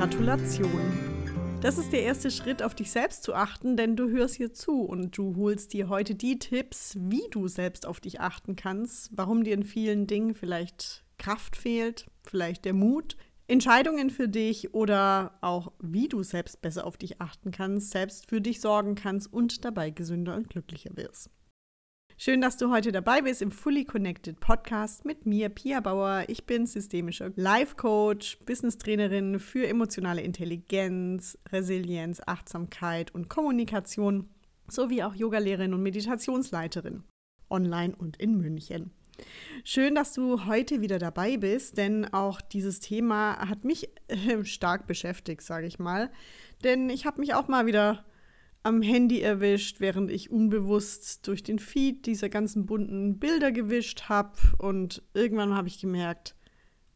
Gratulation. Das ist der erste Schritt, auf dich selbst zu achten, denn du hörst hier zu und du holst dir heute die Tipps, wie du selbst auf dich achten kannst, warum dir in vielen Dingen vielleicht Kraft fehlt, vielleicht der Mut, Entscheidungen für dich oder auch wie du selbst besser auf dich achten kannst, selbst für dich sorgen kannst und dabei gesünder und glücklicher wirst. Schön, dass du heute dabei bist im Fully Connected Podcast mit mir, Pia Bauer. Ich bin systemischer Life Coach, Business Trainerin für emotionale Intelligenz, Resilienz, Achtsamkeit und Kommunikation sowie auch Yogalehrerin und Meditationsleiterin online und in München. Schön, dass du heute wieder dabei bist, denn auch dieses Thema hat mich äh, stark beschäftigt, sage ich mal. Denn ich habe mich auch mal wieder am Handy erwischt, während ich unbewusst durch den Feed dieser ganzen bunten Bilder gewischt habe. Und irgendwann habe ich gemerkt,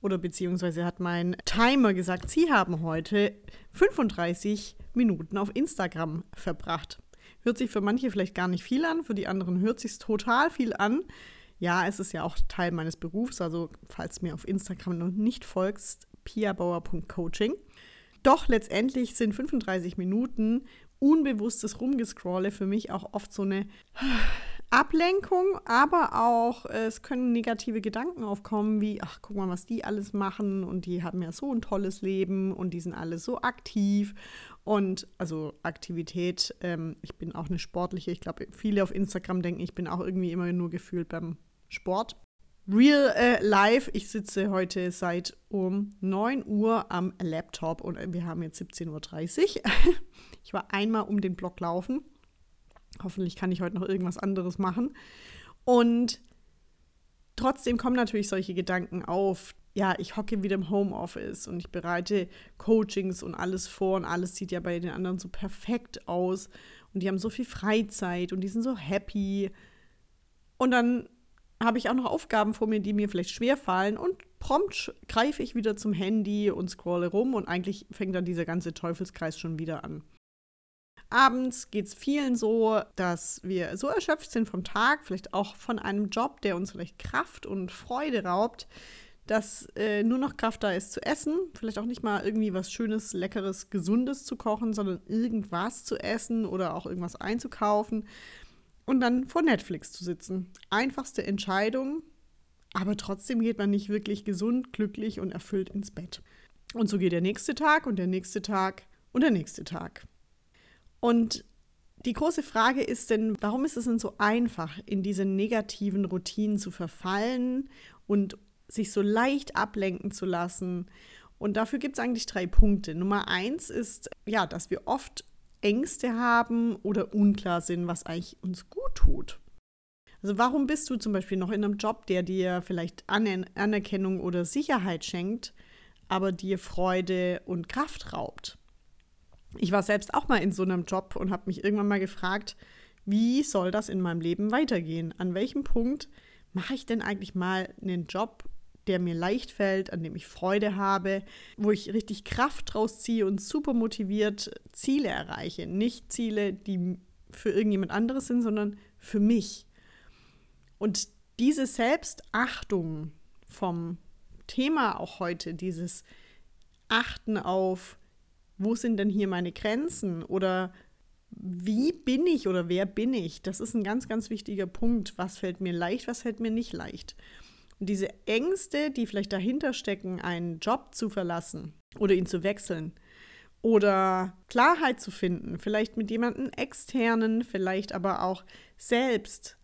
oder beziehungsweise hat mein Timer gesagt, Sie haben heute 35 Minuten auf Instagram verbracht. Hört sich für manche vielleicht gar nicht viel an, für die anderen hört sich total viel an. Ja, es ist ja auch Teil meines Berufs, also falls mir auf Instagram noch nicht folgst, piabauer.coaching. Doch letztendlich sind 35 Minuten unbewusstes Rumgescrolle für mich auch oft so eine Ablenkung, aber auch es können negative Gedanken aufkommen, wie, ach, guck mal, was die alles machen und die haben ja so ein tolles Leben und die sind alle so aktiv. Und also Aktivität, ähm, ich bin auch eine sportliche, ich glaube, viele auf Instagram denken, ich bin auch irgendwie immer nur gefühlt beim Sport. Real äh, Life, ich sitze heute seit um 9 Uhr am Laptop und wir haben jetzt 17.30 Uhr. ich war einmal um den Block laufen. Hoffentlich kann ich heute noch irgendwas anderes machen. Und trotzdem kommen natürlich solche Gedanken auf. Ja, ich hocke wieder im Homeoffice und ich bereite Coachings und alles vor und alles sieht ja bei den anderen so perfekt aus und die haben so viel Freizeit und die sind so happy. Und dann habe ich auch noch Aufgaben vor mir, die mir vielleicht schwer fallen und prompt greife ich wieder zum Handy und scrolle rum und eigentlich fängt dann dieser ganze Teufelskreis schon wieder an. Abends geht es vielen so, dass wir so erschöpft sind vom Tag, vielleicht auch von einem Job, der uns vielleicht Kraft und Freude raubt, dass äh, nur noch Kraft da ist zu essen, vielleicht auch nicht mal irgendwie was Schönes, Leckeres, Gesundes zu kochen, sondern irgendwas zu essen oder auch irgendwas einzukaufen und dann vor Netflix zu sitzen. Einfachste Entscheidung, aber trotzdem geht man nicht wirklich gesund, glücklich und erfüllt ins Bett. Und so geht der nächste Tag und der nächste Tag und der nächste Tag. Und die große Frage ist denn, warum ist es denn so einfach, in diese negativen Routinen zu verfallen und sich so leicht ablenken zu lassen? Und dafür gibt es eigentlich drei Punkte. Nummer eins ist, ja, dass wir oft Ängste haben oder unklar sind, was eigentlich uns gut tut. Also warum bist du zum Beispiel noch in einem Job, der dir vielleicht Anerkennung oder Sicherheit schenkt, aber dir Freude und Kraft raubt? Ich war selbst auch mal in so einem Job und habe mich irgendwann mal gefragt, wie soll das in meinem Leben weitergehen? An welchem Punkt mache ich denn eigentlich mal einen Job, der mir leicht fällt, an dem ich Freude habe, wo ich richtig Kraft draus ziehe und super motiviert Ziele erreiche. Nicht Ziele, die für irgendjemand anderes sind, sondern für mich. Und diese Selbstachtung vom Thema auch heute, dieses Achten auf, wo sind denn hier meine Grenzen oder wie bin ich oder wer bin ich? Das ist ein ganz, ganz wichtiger Punkt. Was fällt mir leicht, was fällt mir nicht leicht? Und diese Ängste, die vielleicht dahinter stecken, einen Job zu verlassen oder ihn zu wechseln oder Klarheit zu finden, vielleicht mit jemandem externen, vielleicht aber auch selbst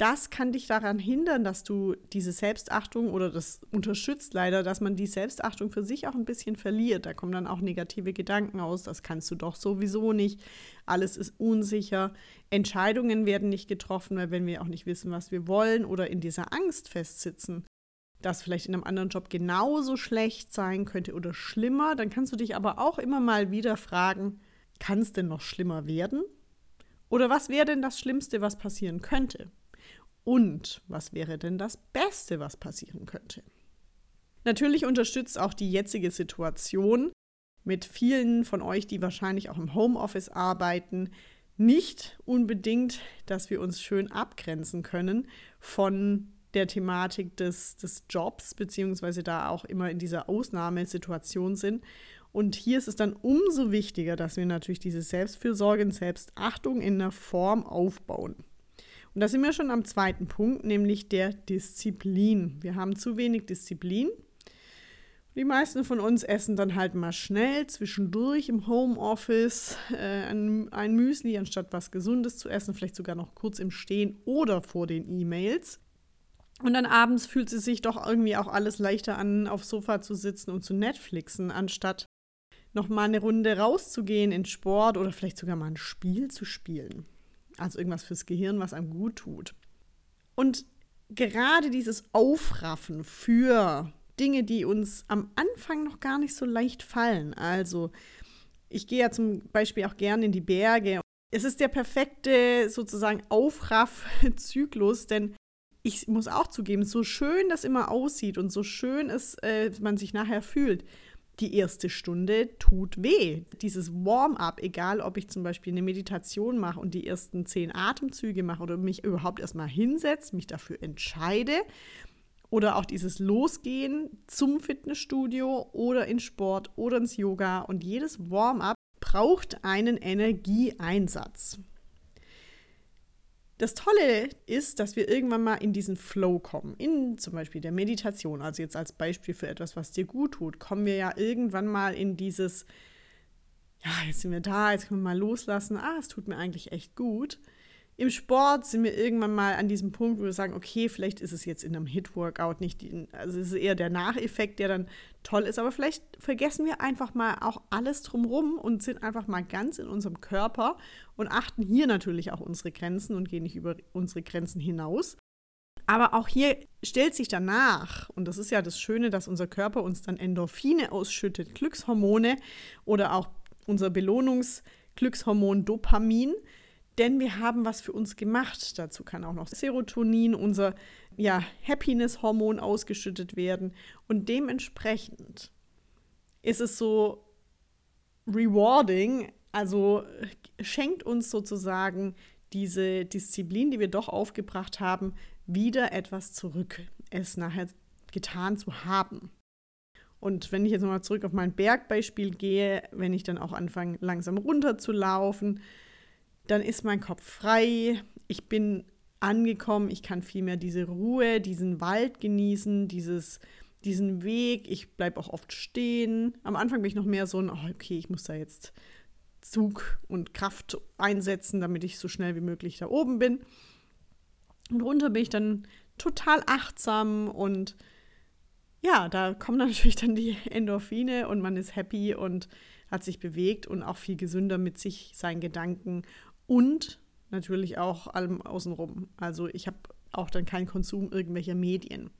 das kann dich daran hindern, dass du diese Selbstachtung oder das unterstützt leider, dass man die Selbstachtung für sich auch ein bisschen verliert. Da kommen dann auch negative Gedanken aus, das kannst du doch sowieso nicht. Alles ist unsicher. Entscheidungen werden nicht getroffen, weil wenn wir auch nicht wissen, was wir wollen oder in dieser Angst festsitzen, dass vielleicht in einem anderen Job genauso schlecht sein könnte oder schlimmer, dann kannst du dich aber auch immer mal wieder fragen, kann es denn noch schlimmer werden? Oder was wäre denn das Schlimmste, was passieren könnte? Und was wäre denn das Beste, was passieren könnte? Natürlich unterstützt auch die jetzige Situation mit vielen von euch, die wahrscheinlich auch im Homeoffice arbeiten, nicht unbedingt, dass wir uns schön abgrenzen können von der Thematik des, des Jobs, beziehungsweise da auch immer in dieser Ausnahmesituation sind. Und hier ist es dann umso wichtiger, dass wir natürlich diese Selbstfürsorge und Selbstachtung in einer Form aufbauen. Und da sind wir schon am zweiten Punkt, nämlich der Disziplin. Wir haben zu wenig Disziplin. Die meisten von uns essen dann halt mal schnell zwischendurch im Homeoffice äh, ein, Müsli, anstatt was Gesundes zu essen, vielleicht sogar noch kurz im Stehen oder vor den E-Mails. Und dann abends fühlt es sich doch irgendwie auch alles leichter an, aufs Sofa zu sitzen und zu Netflixen, anstatt noch mal eine Runde rauszugehen in Sport oder vielleicht sogar mal ein Spiel zu spielen. Also irgendwas fürs Gehirn, was einem gut tut. Und gerade dieses Aufraffen für Dinge, die uns am Anfang noch gar nicht so leicht fallen. Also ich gehe ja zum Beispiel auch gerne in die Berge. Es ist der perfekte sozusagen Aufraffzyklus, denn ich muss auch zugeben, so schön das immer aussieht und so schön es äh, man sich nachher fühlt, die erste Stunde tut weh. Dieses Warm-up, egal ob ich zum Beispiel eine Meditation mache und die ersten zehn Atemzüge mache oder mich überhaupt erstmal hinsetze, mich dafür entscheide, oder auch dieses Losgehen zum Fitnessstudio oder in Sport oder ins Yoga und jedes Warm-up braucht einen Energieeinsatz. Das Tolle ist, dass wir irgendwann mal in diesen Flow kommen. In zum Beispiel der Meditation, also jetzt als Beispiel für etwas, was dir gut tut, kommen wir ja irgendwann mal in dieses, ja, jetzt sind wir da, jetzt können wir mal loslassen. Ah, es tut mir eigentlich echt gut. Im Sport sind wir irgendwann mal an diesem Punkt, wo wir sagen, okay, vielleicht ist es jetzt in einem Hit-Workout nicht, die, also es ist eher der Nacheffekt, der dann toll ist, aber vielleicht vergessen wir einfach mal auch alles drumherum und sind einfach mal ganz in unserem Körper und achten hier natürlich auch unsere Grenzen und gehen nicht über unsere Grenzen hinaus. Aber auch hier stellt sich danach, und das ist ja das Schöne, dass unser Körper uns dann Endorphine ausschüttet, Glückshormone oder auch unser Belohnungsglückshormon Dopamin, denn wir haben was für uns gemacht. Dazu kann auch noch Serotonin, unser ja, Happiness-Hormon, ausgeschüttet werden. Und dementsprechend ist es so rewarding, also schenkt uns sozusagen diese Disziplin, die wir doch aufgebracht haben, wieder etwas zurück, es nachher getan zu haben. Und wenn ich jetzt nochmal zurück auf mein Bergbeispiel gehe, wenn ich dann auch anfange, langsam runter zu laufen, dann ist mein Kopf frei, ich bin angekommen, ich kann vielmehr diese Ruhe, diesen Wald genießen, dieses, diesen Weg, ich bleibe auch oft stehen. Am Anfang bin ich noch mehr so ein, oh, okay, ich muss da jetzt Zug und Kraft einsetzen, damit ich so schnell wie möglich da oben bin. Und runter bin ich dann total achtsam und ja, da kommen natürlich dann die Endorphine und man ist happy und hat sich bewegt und auch viel gesünder mit sich, seinen Gedanken und natürlich auch allem außenrum. Also ich habe auch dann keinen Konsum irgendwelcher Medien.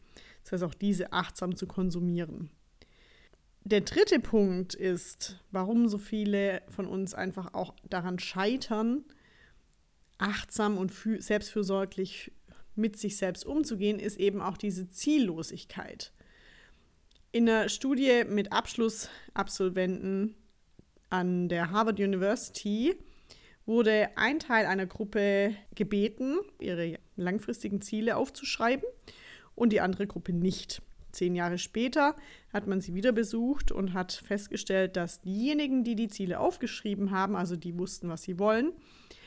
Das heißt auch diese achtsam zu konsumieren. Der dritte Punkt ist, warum so viele von uns einfach auch daran scheitern, achtsam und selbstfürsorglich mit sich selbst umzugehen, ist eben auch diese Ziellosigkeit. In einer Studie mit Abschlussabsolventen an der Harvard University wurde ein Teil einer Gruppe gebeten, ihre langfristigen Ziele aufzuschreiben und die andere Gruppe nicht. Zehn Jahre später hat man sie wieder besucht und hat festgestellt, dass diejenigen, die die Ziele aufgeschrieben haben, also die wussten, was sie wollen,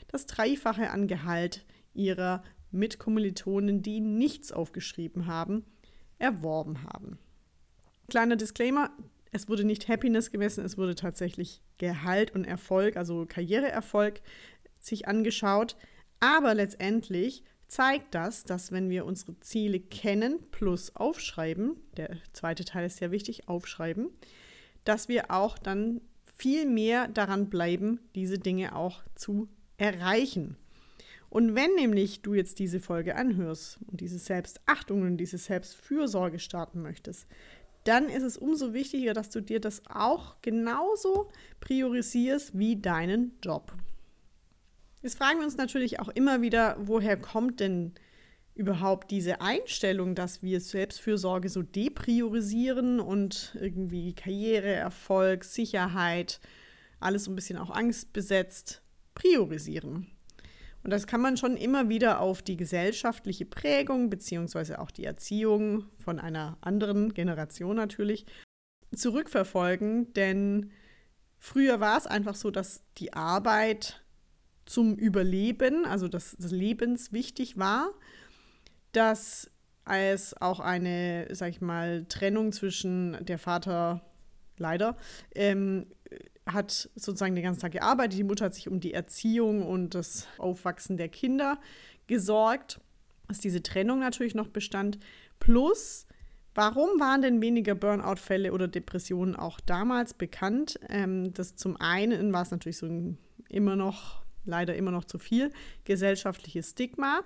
das Dreifache an Gehalt ihrer Mitkommilitonen, die nichts aufgeschrieben haben, erworben haben. Kleiner Disclaimer, es wurde nicht Happiness gemessen, es wurde tatsächlich Gehalt und Erfolg, also Karriereerfolg, sich angeschaut. Aber letztendlich zeigt das, dass wenn wir unsere Ziele kennen plus aufschreiben, der zweite Teil ist sehr wichtig, aufschreiben, dass wir auch dann viel mehr daran bleiben, diese Dinge auch zu erreichen. Und wenn nämlich du jetzt diese Folge anhörst und diese Selbstachtung und diese Selbstfürsorge starten möchtest, dann ist es umso wichtiger, dass du dir das auch genauso priorisierst wie deinen Job. Jetzt fragen wir uns natürlich auch immer wieder, woher kommt denn überhaupt diese Einstellung, dass wir Selbstfürsorge so depriorisieren und irgendwie Karriere, Erfolg, Sicherheit, alles so ein bisschen auch angstbesetzt priorisieren. Und das kann man schon immer wieder auf die gesellschaftliche Prägung beziehungsweise auch die Erziehung von einer anderen Generation natürlich zurückverfolgen, denn früher war es einfach so, dass die Arbeit zum Überleben, also des, des Lebens wichtig war, dass es auch eine, sag ich mal, Trennung zwischen der Vater leider ähm, hat sozusagen den ganzen Tag gearbeitet, die Mutter hat sich um die Erziehung und das Aufwachsen der Kinder gesorgt, dass diese Trennung natürlich noch bestand. Plus, warum waren denn weniger Burnout-Fälle oder Depressionen auch damals bekannt? Ähm, das zum einen war es natürlich so ein, immer noch, leider immer noch zu viel, gesellschaftliches Stigma.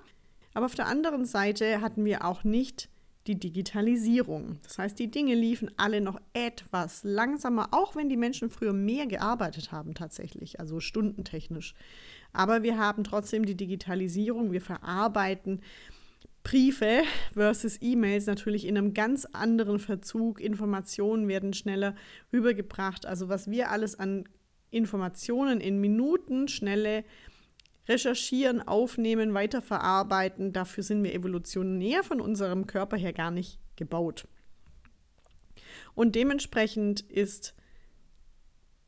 Aber auf der anderen Seite hatten wir auch nicht die Digitalisierung. Das heißt, die Dinge liefen alle noch etwas langsamer, auch wenn die Menschen früher mehr gearbeitet haben tatsächlich, also stundentechnisch. Aber wir haben trotzdem die Digitalisierung, wir verarbeiten Briefe versus E-Mails natürlich in einem ganz anderen Verzug. Informationen werden schneller rübergebracht. Also was wir alles an Informationen in Minuten schnelle recherchieren, aufnehmen, weiterverarbeiten. Dafür sind wir evolutionär von unserem Körper her gar nicht gebaut. Und dementsprechend ist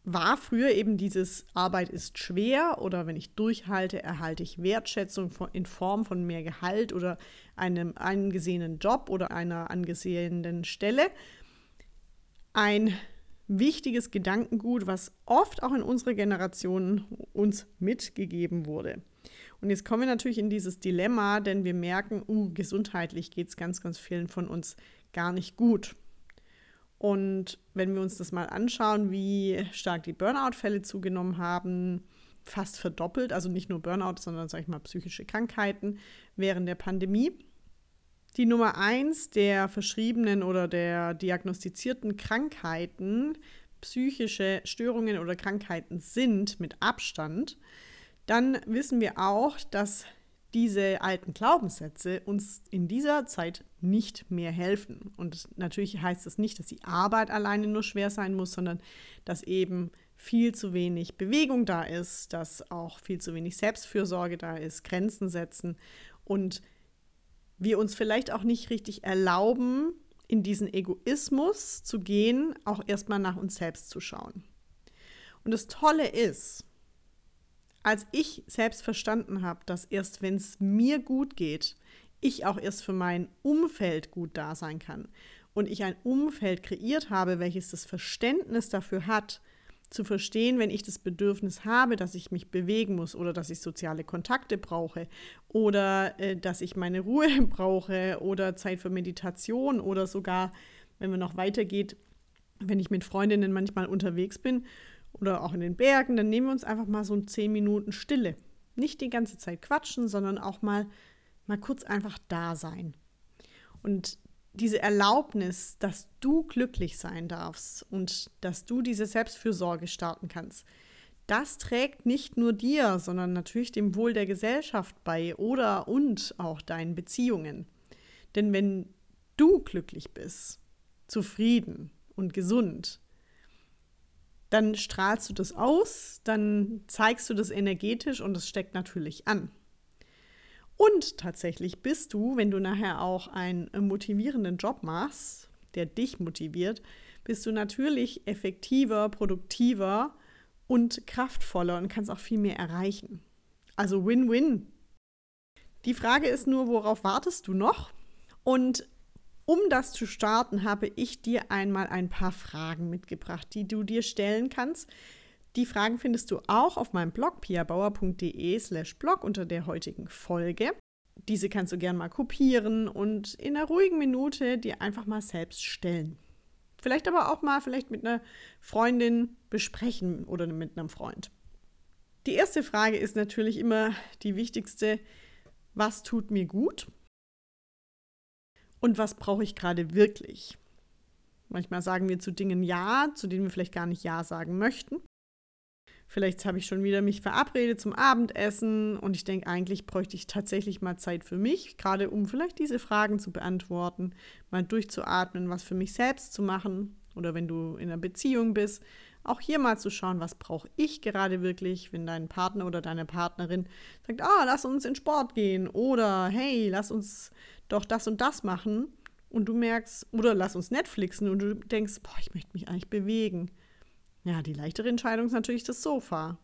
war früher eben dieses Arbeit ist schwer oder wenn ich durchhalte, erhalte ich Wertschätzung in Form von mehr Gehalt oder einem angesehenen Job oder einer angesehenen Stelle. Ein wichtiges Gedankengut, was oft auch in unserer Generation uns mitgegeben wurde. Und jetzt kommen wir natürlich in dieses Dilemma, denn wir merken, uh, gesundheitlich geht es ganz, ganz vielen von uns gar nicht gut. Und wenn wir uns das mal anschauen, wie stark die Burnout-Fälle zugenommen haben, fast verdoppelt, also nicht nur Burnout, sondern sage ich mal psychische Krankheiten während der Pandemie, die Nummer eins der verschriebenen oder der diagnostizierten Krankheiten psychische Störungen oder Krankheiten sind mit Abstand, dann wissen wir auch, dass diese alten Glaubenssätze uns in dieser Zeit nicht mehr helfen. Und natürlich heißt das nicht, dass die Arbeit alleine nur schwer sein muss, sondern dass eben viel zu wenig Bewegung da ist, dass auch viel zu wenig Selbstfürsorge da ist, Grenzen setzen und wir uns vielleicht auch nicht richtig erlauben, in diesen Egoismus zu gehen, auch erstmal nach uns selbst zu schauen. Und das Tolle ist, als ich selbst verstanden habe, dass erst wenn es mir gut geht, ich auch erst für mein Umfeld gut da sein kann und ich ein Umfeld kreiert habe, welches das Verständnis dafür hat, zu verstehen, wenn ich das Bedürfnis habe, dass ich mich bewegen muss oder dass ich soziale Kontakte brauche oder äh, dass ich meine Ruhe brauche oder Zeit für Meditation oder sogar, wenn man noch weitergeht, wenn ich mit Freundinnen manchmal unterwegs bin oder auch in den Bergen, dann nehmen wir uns einfach mal so zehn Minuten Stille. Nicht die ganze Zeit quatschen, sondern auch mal, mal kurz einfach da sein. Und diese Erlaubnis, dass du glücklich sein darfst und dass du diese Selbstfürsorge starten kannst, das trägt nicht nur dir, sondern natürlich dem Wohl der Gesellschaft bei oder und auch deinen Beziehungen. Denn wenn du glücklich bist, zufrieden und gesund, dann strahlst du das aus, dann zeigst du das energetisch und es steckt natürlich an. Und tatsächlich bist du, wenn du nachher auch einen motivierenden Job machst, der dich motiviert, bist du natürlich effektiver, produktiver und kraftvoller und kannst auch viel mehr erreichen. Also Win-Win. Die Frage ist nur, worauf wartest du noch? Und um das zu starten, habe ich dir einmal ein paar Fragen mitgebracht, die du dir stellen kannst, die Fragen findest du auch auf meinem Blog piabauer.de slash blog unter der heutigen Folge. Diese kannst du gern mal kopieren und in einer ruhigen Minute dir einfach mal selbst stellen. Vielleicht aber auch mal vielleicht mit einer Freundin besprechen oder mit einem Freund. Die erste Frage ist natürlich immer die wichtigste. Was tut mir gut? Und was brauche ich gerade wirklich? Manchmal sagen wir zu Dingen Ja, zu denen wir vielleicht gar nicht Ja sagen möchten. Vielleicht habe ich schon wieder mich verabredet zum Abendessen und ich denke, eigentlich bräuchte ich tatsächlich mal Zeit für mich, gerade um vielleicht diese Fragen zu beantworten, mal durchzuatmen, was für mich selbst zu machen oder wenn du in einer Beziehung bist, auch hier mal zu schauen, was brauche ich gerade wirklich, wenn dein Partner oder deine Partnerin sagt, ah, lass uns in Sport gehen oder hey, lass uns doch das und das machen und du merkst, oder lass uns Netflixen und du denkst, boah, ich möchte mich eigentlich bewegen. Ja, die leichtere Entscheidung ist natürlich das Sofa.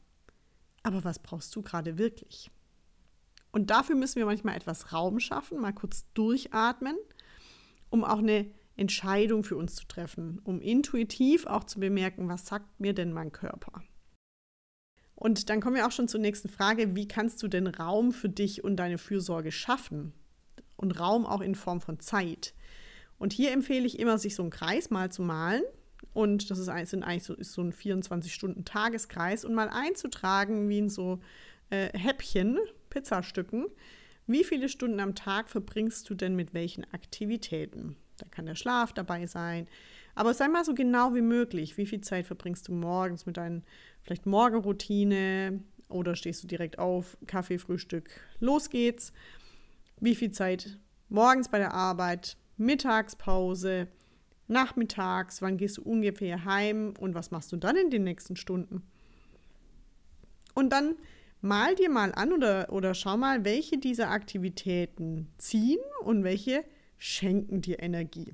Aber was brauchst du gerade wirklich? Und dafür müssen wir manchmal etwas Raum schaffen, mal kurz durchatmen, um auch eine Entscheidung für uns zu treffen, um intuitiv auch zu bemerken, was sagt mir denn mein Körper. Und dann kommen wir auch schon zur nächsten Frage, wie kannst du denn Raum für dich und deine Fürsorge schaffen? Und Raum auch in Form von Zeit. Und hier empfehle ich immer, sich so einen Kreis mal zu malen. Und das ist, sind eigentlich so, ist so ein 24-Stunden-Tageskreis und mal einzutragen, wie in so äh, Häppchen, Pizzastücken, wie viele Stunden am Tag verbringst du denn mit welchen Aktivitäten? Da kann der Schlaf dabei sein. Aber sei mal so genau wie möglich. Wie viel Zeit verbringst du morgens mit deinen vielleicht Morgenroutine oder stehst du direkt auf, Kaffee, Frühstück, los geht's. Wie viel Zeit morgens bei der Arbeit, Mittagspause, nachmittags, wann gehst du ungefähr heim und was machst du dann in den nächsten Stunden? Und dann mal dir mal an oder, oder schau mal, welche dieser Aktivitäten ziehen und welche schenken dir Energie.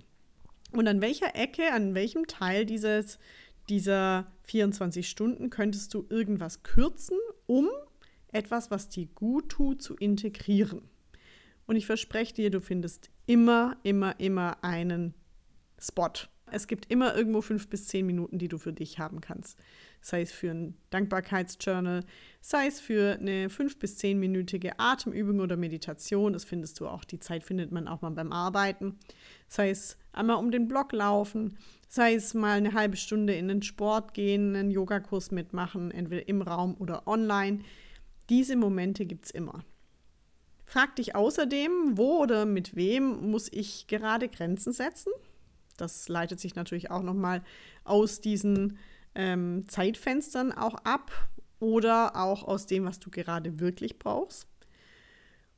Und an welcher Ecke, an welchem Teil dieses, dieser 24 Stunden könntest du irgendwas kürzen, um etwas, was dir gut tut, zu integrieren. Und ich verspreche dir, du findest immer, immer, immer einen Spot. Es gibt immer irgendwo fünf bis zehn Minuten, die du für dich haben kannst. Sei es für ein Dankbarkeitsjournal, sei es für eine fünf bis zehnminütige Atemübung oder Meditation. Das findest du auch. Die Zeit findet man auch mal beim Arbeiten. Sei es einmal um den Block laufen, sei es mal eine halbe Stunde in den Sport gehen, einen Yogakurs mitmachen, entweder im Raum oder online. Diese Momente gibt es immer. Frag dich außerdem, wo oder mit wem muss ich gerade Grenzen setzen? Das leitet sich natürlich auch nochmal aus diesen ähm, Zeitfenstern auch ab oder auch aus dem, was du gerade wirklich brauchst.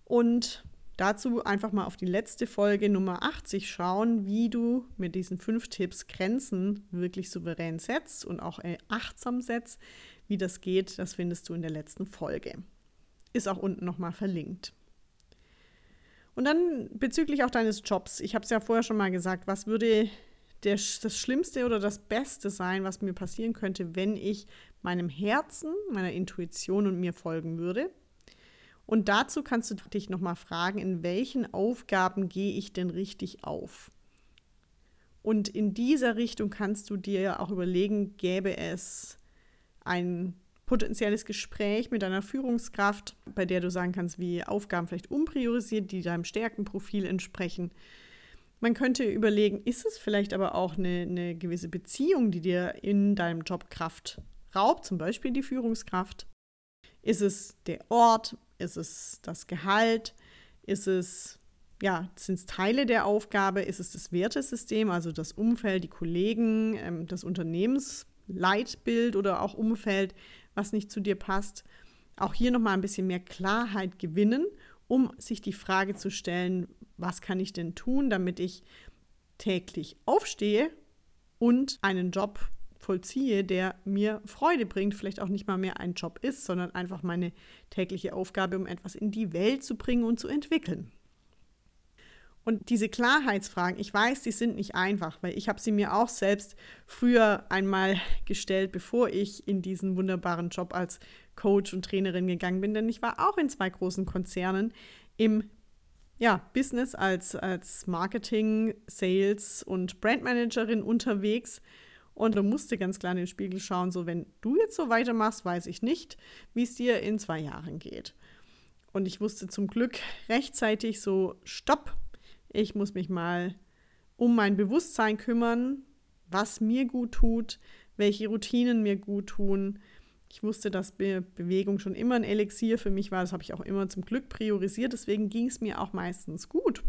Und dazu einfach mal auf die letzte Folge Nummer 80 schauen, wie du mit diesen fünf Tipps Grenzen wirklich souverän setzt und auch äh, achtsam setzt. Wie das geht, das findest du in der letzten Folge. Ist auch unten nochmal verlinkt. Und dann bezüglich auch deines Jobs. Ich habe es ja vorher schon mal gesagt, was würde der, das Schlimmste oder das Beste sein, was mir passieren könnte, wenn ich meinem Herzen, meiner Intuition und mir folgen würde? Und dazu kannst du dich nochmal fragen, in welchen Aufgaben gehe ich denn richtig auf? Und in dieser Richtung kannst du dir auch überlegen, gäbe es ein potenzielles Gespräch mit deiner Führungskraft, bei der du sagen kannst, wie Aufgaben vielleicht umpriorisiert, die deinem Stärkenprofil entsprechen. Man könnte überlegen, ist es vielleicht aber auch eine, eine gewisse Beziehung, die dir in deinem Job Kraft raubt, zum Beispiel die Führungskraft? Ist es der Ort? Ist es das Gehalt? Ist es, ja, sind es Teile der Aufgabe? Ist es das Wertesystem, also das Umfeld, die Kollegen, ähm, das Unternehmensleitbild oder auch Umfeld? Was nicht zu dir passt. Auch hier nochmal ein bisschen mehr Klarheit gewinnen, um sich die Frage zu stellen, was kann ich denn tun, damit ich täglich aufstehe und einen Job vollziehe, der mir Freude bringt, vielleicht auch nicht mal mehr ein Job ist, sondern einfach meine tägliche Aufgabe, um etwas in die Welt zu bringen und zu entwickeln. Und diese Klarheitsfragen, ich weiß, die sind nicht einfach, weil ich habe sie mir auch selbst früher einmal gestellt, bevor ich in diesen wunderbaren Job als Coach und Trainerin gegangen bin, denn ich war auch in zwei großen Konzernen im ja, Business als, als Marketing, Sales und Brandmanagerin unterwegs und du musste ganz klar in den Spiegel schauen, so wenn du jetzt so weitermachst, weiß ich nicht, wie es dir in zwei Jahren geht. Und ich wusste zum Glück rechtzeitig so, stopp, ich muss mich mal um mein Bewusstsein kümmern, was mir gut tut, welche Routinen mir gut tun. Ich wusste, dass Be Bewegung schon immer ein Elixier für mich war. Das habe ich auch immer zum Glück priorisiert. Deswegen ging es mir auch meistens gut.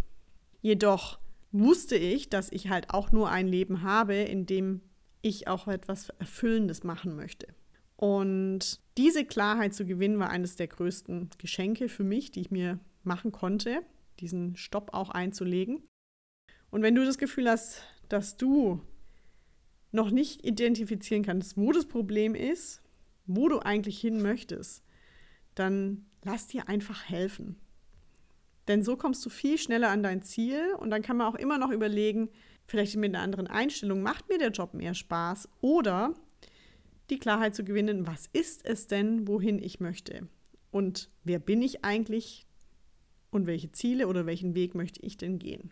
Jedoch wusste ich, dass ich halt auch nur ein Leben habe, in dem ich auch etwas Erfüllendes machen möchte. Und diese Klarheit zu gewinnen war eines der größten Geschenke für mich, die ich mir machen konnte diesen Stopp auch einzulegen. Und wenn du das Gefühl hast, dass du noch nicht identifizieren kannst, wo das Problem ist, wo du eigentlich hin möchtest, dann lass dir einfach helfen. Denn so kommst du viel schneller an dein Ziel und dann kann man auch immer noch überlegen, vielleicht mit einer anderen Einstellung, macht mir der Job mehr Spaß oder die Klarheit zu gewinnen, was ist es denn, wohin ich möchte und wer bin ich eigentlich und welche Ziele oder welchen Weg möchte ich denn gehen.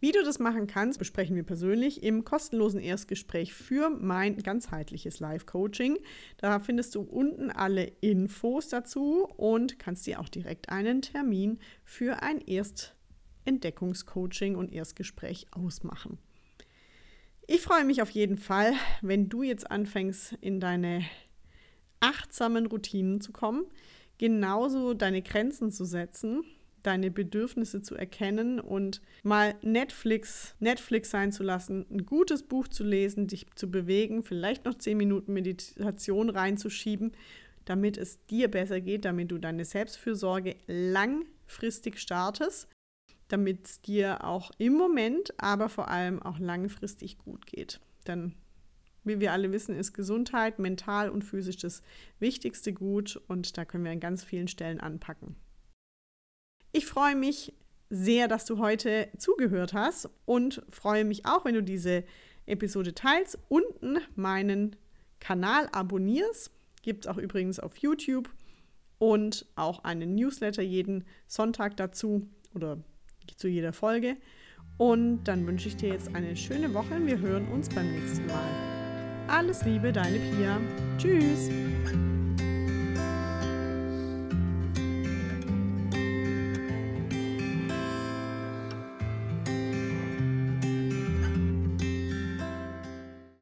Wie du das machen kannst, besprechen wir persönlich im kostenlosen Erstgespräch für mein ganzheitliches Live-Coaching. Da findest du unten alle Infos dazu und kannst dir auch direkt einen Termin für ein Erstentdeckungscoaching und Erstgespräch ausmachen. Ich freue mich auf jeden Fall, wenn du jetzt anfängst, in deine achtsamen Routinen zu kommen, genauso deine Grenzen zu setzen deine Bedürfnisse zu erkennen und mal Netflix, Netflix sein zu lassen, ein gutes Buch zu lesen, dich zu bewegen, vielleicht noch zehn Minuten Meditation reinzuschieben, damit es dir besser geht, damit du deine Selbstfürsorge langfristig startest, damit es dir auch im Moment, aber vor allem auch langfristig gut geht. Denn wie wir alle wissen, ist Gesundheit mental und physisch das wichtigste Gut und da können wir an ganz vielen Stellen anpacken. Ich freue mich sehr, dass du heute zugehört hast und freue mich auch, wenn du diese Episode teilst, unten meinen Kanal abonnierst. Gibt es auch übrigens auf YouTube und auch einen Newsletter jeden Sonntag dazu oder zu jeder Folge. Und dann wünsche ich dir jetzt eine schöne Woche. Wir hören uns beim nächsten Mal. Alles Liebe, deine Pia. Tschüss.